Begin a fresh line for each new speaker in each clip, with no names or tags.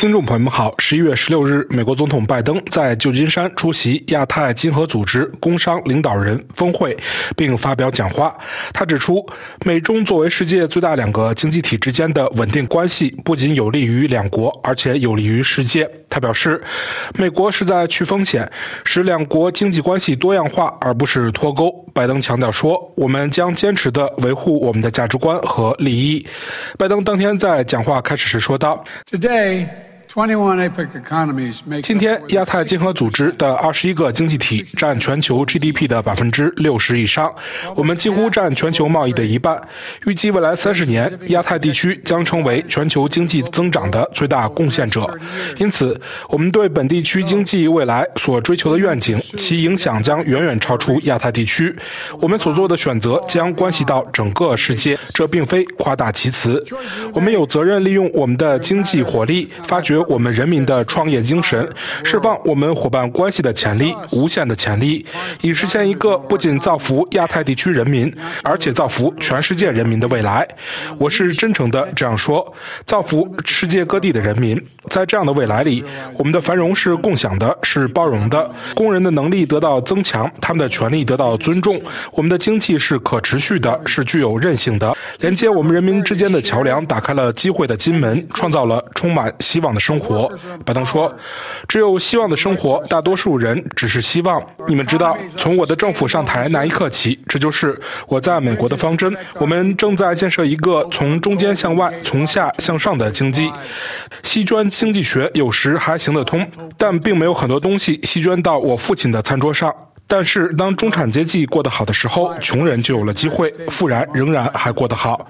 听众朋友们好，十一月十六日，美国总统拜登在旧金山出席亚太经合组织工商领导人峰会，并发表讲话。他指出，美中作为世界最大两个经济体之间的稳定关系，不仅有利于两国，而且有利于世界。他表示，美国是在去风险，使两国经济关系多样化，而不是脱钩。拜登强调说：“我们将坚持地维护我们的价值观和利益。”拜登当天在讲话开始时说道
：“Today。”
今天，亚太经合组织的二十一个经济体占全球 GDP 的百分之六十以上，我们几乎占全球贸易的一半。预计未来三十年，亚太地区将成为全球经济增长的最大贡献者。因此，我们对本地区经济未来所追求的愿景，其影响将远远超出亚太地区。我们所做的选择将关系到整个世界，这并非夸大其词。我们有责任利用我们的经济活力，发掘。我们人民的创业精神，释放我们伙伴关系的潜力，无限的潜力，以实现一个不仅造福亚太地区人民，而且造福全世界人民的未来。我是真诚的这样说，造福世界各地的人民。在这样的未来里，我们的繁荣是共享的，是包容的，工人的能力得到增强，他们的权利得到尊重，我们的经济是可持续的，是具有韧性的，连接我们人民之间的桥梁，打开了机会的金门，创造了充满希望的。生生活，拜登说：“只有希望的生活，大多数人只是希望。你们知道，从我的政府上台那一刻起，这就是我在美国的方针。我们正在建设一个从中间向外、从下向上的经济。西捐经济学有时还行得通，但并没有很多东西西捐到我父亲的餐桌上。”但是，当中产阶级过得好的时候，穷人就有了机会；富人仍然还过得好，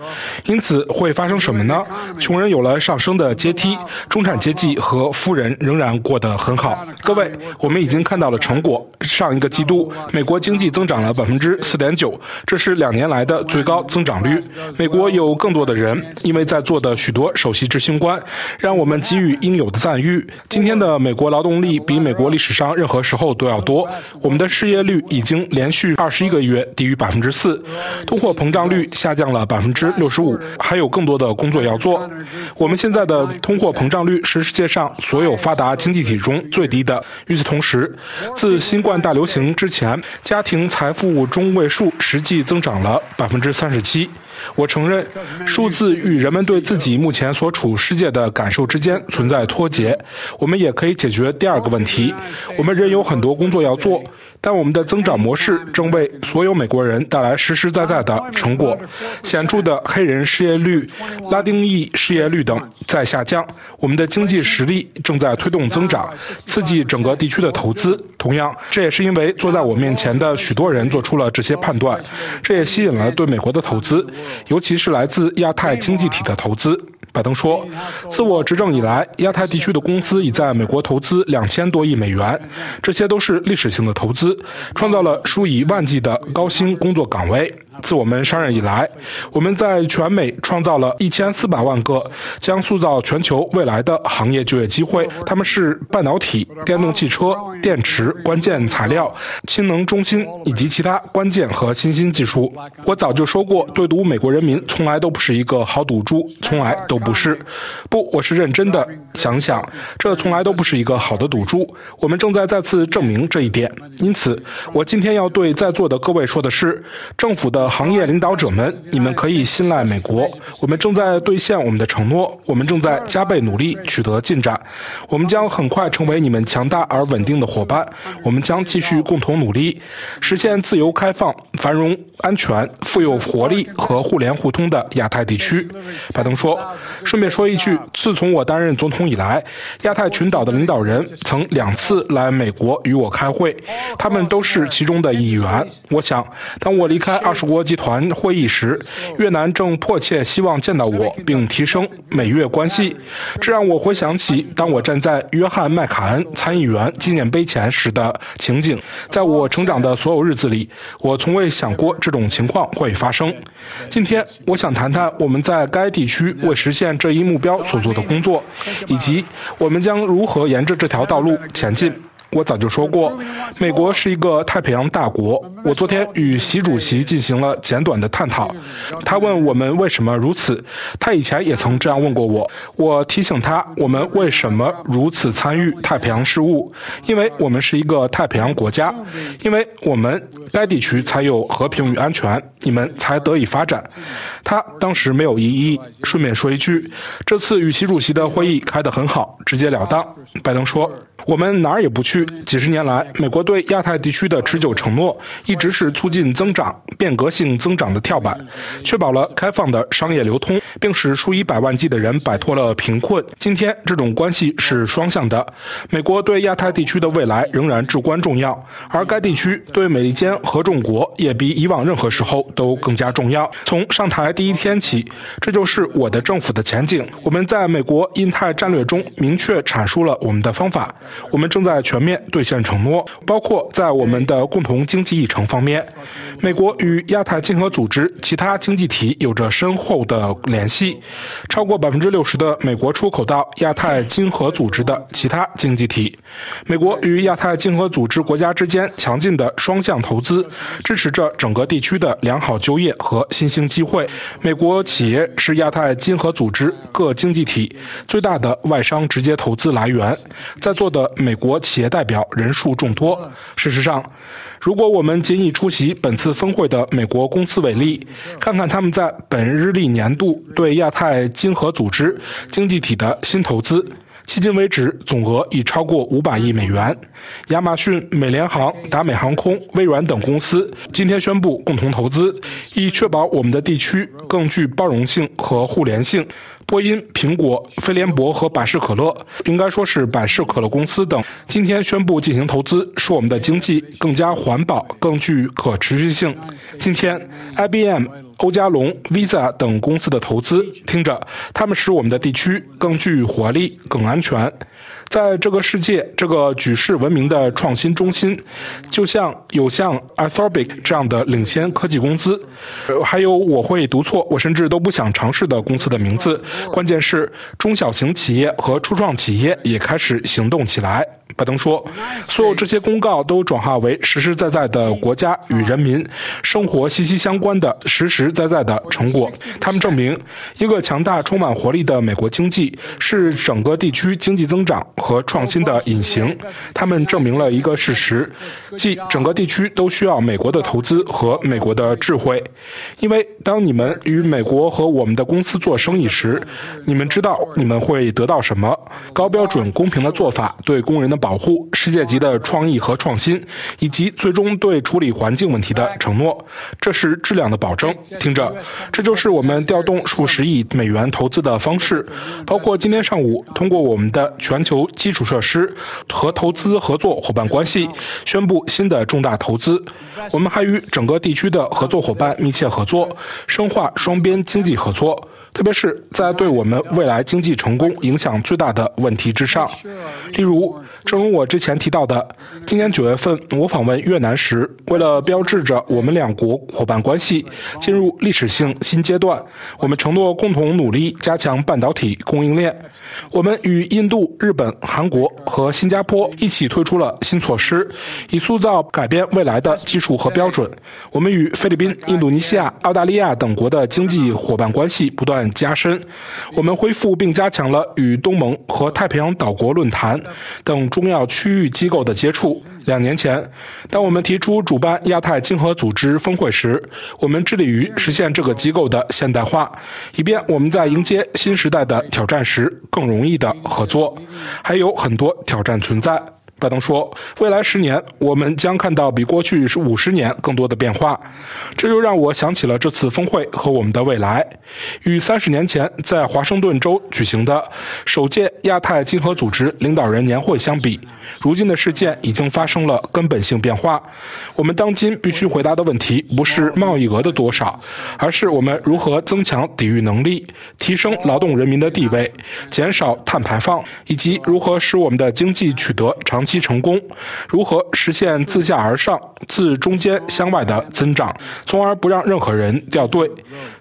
因此会发生什么呢？穷人有了上升的阶梯，中产阶级和富人仍然过得很好。各位，我们已经看到了成果。上一个季度，美国经济增长了百分之四点九，这是两年来的最高增长率。美国有更多的人，因为在座的许多首席执行官，让我们给予应有的赞誉。今天的美国劳动力比美国历史上任何时候都要多。我们的事。失失业率已经连续二十一个月低于百分之四，通货膨胀率下降了百分之六十五，还有更多的工作要做。我们现在的通货膨胀率是世界上所有发达经济体中最低的。与此同时，自新冠大流行之前，家庭财富中位数实际增长了百分之三十七。我承认，数字与人们对自己目前所处世界的感受之间存在脱节。我们也可以解决第二个问题：我们仍有很多工作要做，但我们的增长模式正为所有美国人带来实实在在的成果。显著的黑人失业率、拉丁裔失业率等在下降。我们的经济实力正在推动增长，刺激整个地区的投资。同样，这也是因为坐在我面前的许多人做出了这些判断。这也吸引了对美国的投资。尤其是来自亚太经济体的投资，拜登说，自我执政以来，亚太地区的公司已在美国投资两千多亿美元，这些都是历史性的投资，创造了数以万计的高薪工作岗位。自我们上任以来，我们在全美创造了一千四百万个将塑造全球未来的行业就业机会。他们是半导体、电动汽车、电池、关键材料、氢能中心以及其他关键和新兴技术。我早就说过，对赌美国人民从来都不是一个好赌注，从来都不是。不，我是认真的。想想，这从来都不是一个好的赌注。我们正在再次证明这一点。因此，我今天要对在座的各位说的是，政府的。行业领导者们，你们可以信赖美国。我们正在兑现我们的承诺，我们正在加倍努力取得进展。我们将很快成为你们强大而稳定的伙伴。我们将继续共同努力，实现自由、开放、繁荣、安全、富有活力和互联互通的亚太地区。拜登说：“顺便说一句，自从我担任总统以来，亚太群岛的领导人曾两次来美国与我开会，他们都是其中的一员。我想，当我离开二十五国。”集团会议时，越南正迫切希望见到我，并提升美越关系。这让我回想起当我站在约翰麦卡恩参议员纪念碑前时的情景。在我成长的所有日子里，我从未想过这种情况会发生。今天，我想谈谈我们在该地区为实现这一目标所做的工作，以及我们将如何沿着这条道路前进。我早就说过，美国是一个太平洋大国。我昨天与习主席进行了简短的探讨，他问我们为什么如此。他以前也曾这样问过我。我提醒他，我们为什么如此参与太平洋事务？因为我们是一个太平洋国家，因为我们该地区才有和平与安全，你们才得以发展。他当时没有异议。顺便说一句，这次与习主席的会议开得很好，直截了当。拜登说。我们哪儿也不去。几十年来，美国对亚太地区的持久承诺，一直是促进增长、变革性增长的跳板，确保了开放的商业流通，并使数以百万计的人摆脱了贫困。今天，这种关系是双向的。美国对亚太地区的未来仍然至关重要，而该地区对美利坚合众国也比以往任何时候都更加重要。从上台第一天起，这就是我的政府的前景。我们在美国印太战略中明确阐述了我们的方法。我们正在全面兑现承诺，包括在我们的共同经济议程方面。美国与亚太经合组织其他经济体有着深厚的联系，超过百分之六十的美国出口到亚太经合组织的其他经济体。美国与亚太经合组织国家之间强劲的双向投资，支持着整个地区的良好就业和新兴机会。美国企业是亚太经合组织各经济体最大的外商直接投资来源，在座的。美国企业代代表人数众多。事实上，如果我们仅以出席本次峰会的美国公司为例，看看他们在本日历年度对亚太经合组织经济体的新投资，迄今为止总额已超过五百亿美元。亚马逊、美联航、达美航空、微软等公司今天宣布共同投资，以确保我们的地区更具包容性和互联性。波音、苹果、飞联博和百事可乐，应该说是百事可乐公司等，今天宣布进行投资，使我们的经济更加环保、更具可持续性。今天，IBM、欧加龙、Visa 等公司的投资，听着，他们使我们的地区更具活力、更安全。在这个世界，这个举世闻名的创新中心，就像有像 Anthropic 这样的领先科技公司，还有我会读错，我甚至都不想尝试的公司的名字。关键是中小型企业和初创企业也开始行动起来。拜登说：“所有这些公告都转化为实实在在的国家与人民生活息息相关的实实在在的成果。他们证明，一个强大、充满活力的美国经济是整个地区经济增长和创新的隐形。他们证明了一个事实，即整个地区都需要美国的投资和美国的智慧。因为当你们与美国和我们的公司做生意时，你们知道你们会得到什么：高标准、公平的做法，对工人的。”保护世界级的创意和创新，以及最终对处理环境问题的承诺，这是质量的保证。听着，这就是我们调动数十亿美元投资的方式，包括今天上午通过我们的全球基础设施和投资合作伙伴关系宣布新的重大投资。我们还与整个地区的合作伙伴密切合作，深化双边经济合作。特别是在对我们未来经济成功影响最大的问题之上，例如，正如我之前提到的，今年九月份我访问越南时，为了标志着我们两国伙伴关系进入历史性新阶段，我们承诺共同努力加强半导体供应链。我们与印度、日本、韩国和新加坡一起推出了新措施，以塑造改变未来的技术和标准。我们与菲律宾、印度尼西亚、澳大利亚等国的经济伙伴关系不断。加深，我们恢复并加强了与东盟和太平洋岛国论坛等重要区域机构的接触。两年前，当我们提出主办亚太经合组织峰会时，我们致力于实现这个机构的现代化，以便我们在迎接新时代的挑战时更容易的合作。还有很多挑战存在。拜登说：“未来十年，我们将看到比过去是五十年更多的变化。”这就让我想起了这次峰会和我们的未来。与三十年前在华盛顿州举行的首届亚太经合组织领导人年会相比，如今的事件已经发生了根本性变化。我们当今必须回答的问题不是贸易额的多少，而是我们如何增强抵御能力、提升劳动人民的地位、减少碳排放，以及如何使我们的经济取得长期。成功，如何实现自下而上、自中间向外的增长，从而不让任何人掉队？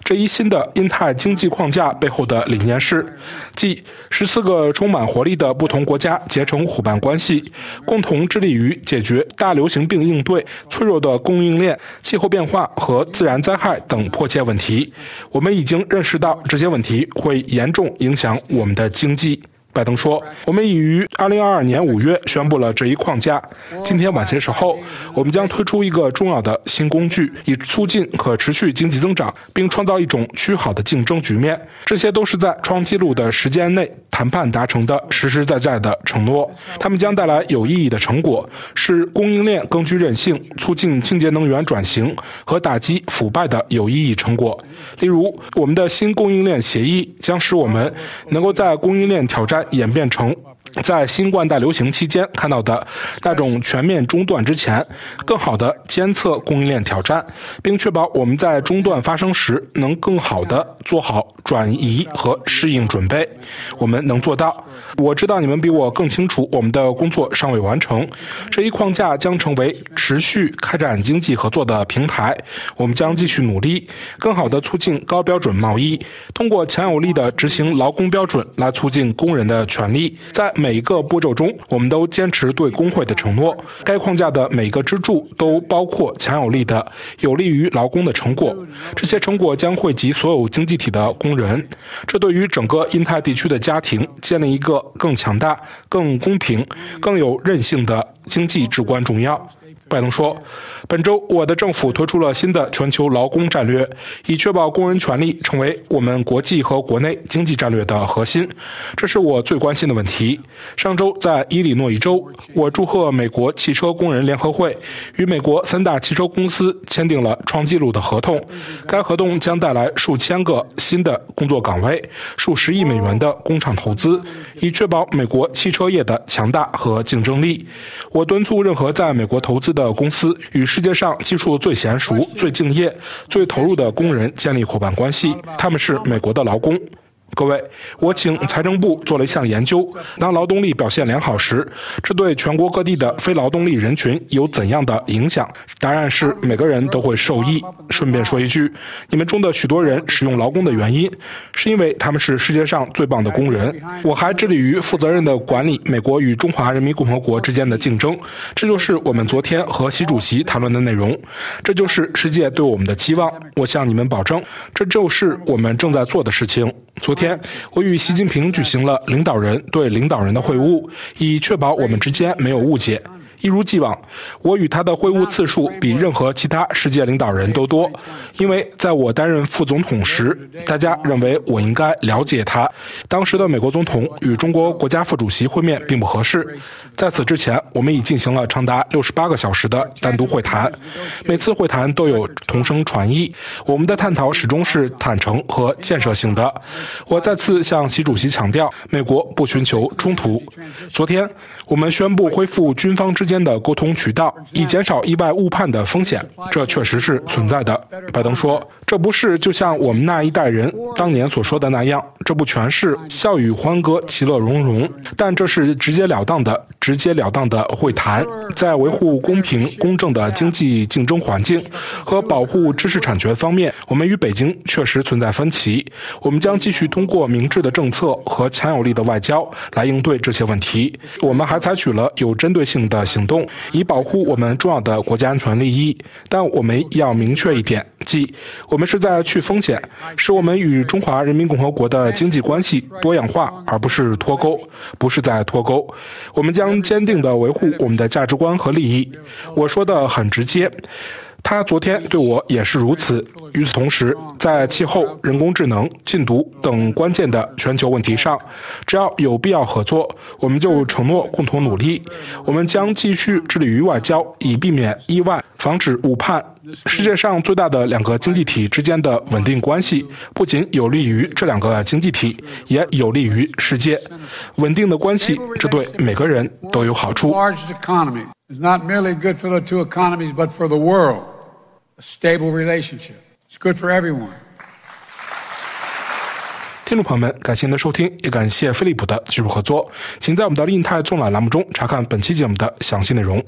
这一新的印太经济框架背后的理念是，即十四个充满活力的不同国家结成伙伴关系，共同致力于解决大流行病应对、脆弱的供应链、气候变化和自然灾害等迫切问题。我们已经认识到这些问题会严重影响我们的经济。拜登说：“我们已于2022年5月宣布了这一框架。今天晚些时候，我们将推出一个重要的新工具，以促进可持续经济增长，并创造一种趋好的竞争局面。这些都是在创纪录的时间内谈判达成的实实在在的承诺。他们将带来有意义的成果，使供应链更具韧性，促进清洁能源转型和打击腐败的有意义成果。例如，我们的新供应链协议将使我们能够在供应链挑战。”演变成在新冠大流行期间看到的那种全面中断之前，更好的监测供应链挑战，并确保我们在中断发生时能更好的做好转移和适应准备。我们能做到。我知道你们比我更清楚，我们的工作尚未完成。这一框架将成为持续开展经济合作的平台。我们将继续努力，更好地促进高标准贸易，通过强有力的执行劳工标准来促进工人的权利。在每一个步骤中，我们都坚持对工会的承诺。该框架的每个支柱都包括强有力的、有利于劳工的成果。这些成果将惠及所有经济体的工人。这对于整个印太地区的家庭建立一个。更强大、更公平、更有韧性的经济至关重要。拜登说：“本周，我的政府推出了新的全球劳工战略，以确保工人权利成为我们国际和国内经济战略的核心。这是我最关心的问题。上周在伊利诺伊州，我祝贺美国汽车工人联合会与美国三大汽车公司签订了创纪录的合同。该合同将带来数千个新的工作岗位、数十亿美元的工厂投资，以确保美国汽车业的强大和竞争力。我敦促任何在美国投资的。”的公司与世界上技术最娴熟、最敬业、最投入的工人建立伙伴关系，他们是美国的劳工。各位，我请财政部做了一项研究：当劳动力表现良好时，这对全国各地的非劳动力人群有怎样的影响？答案是每个人都会受益。顺便说一句，你们中的许多人使用劳工的原因，是因为他们是世界上最棒的工人。我还致力于负责任地管理美国与中华人民共和国之间的竞争，这就是我们昨天和习主席谈论的内容，这就是世界对我们的期望。我向你们保证，这就是我们正在做的事情。昨天天，我与习近平举行了领导人对领导人的会晤，以确保我们之间没有误解。一如既往，我与他的会晤次数比任何其他世界领导人都多，因为在我担任副总统时，大家认为我应该了解他。当时的美国总统与中国国家副主席会面并不合适。在此之前，我们已进行了长达六十八个小时的单独会谈，每次会谈都有同声传译。我们的探讨始终是坦诚和建设性的。我再次向习主席强调，美国不寻求冲突。昨天，我们宣布恢复军方之。间的沟通渠道，以减少意外误判的风险，这确实是存在的。拜登说：“这不是就像我们那一代人当年所说的那样，这不全是笑语欢歌、其乐融融，但这是直截了当的、直截了当的会谈，在维护公平公正的经济竞争环境和保护知识产权方面，我们与北京确实存在分歧。我们将继续通过明智的政策和强有力的外交来应对这些问题。我们还采取了有针对性的行。”动以保护我们重要的国家安全利益，但我们要明确一点，即我我们是在去风险，使我们与中华人民共和国的经济关系多样化，而不是脱钩，不是在脱钩。我们将坚定地维护我们的价值观和利益。我说的很直接。他昨天对我也是如此。与此同时，在气候、人工智能、禁毒等关键的全球问题上，只要有必要合作，我们就承诺共同努力。我们将继续致力于外交，以避免意外，防止误判。世界上最大的两个经济体之间的稳定关系，不仅有利于这两个经济体，也有利于世界。稳定的关系，这对每个人都有好处。Stable relationship. It's good for everyone. 听众朋友们，感谢您的收听，也感谢飞利浦的技术合作。请在我们的印太纵览栏目中查看本期节目的详细内容。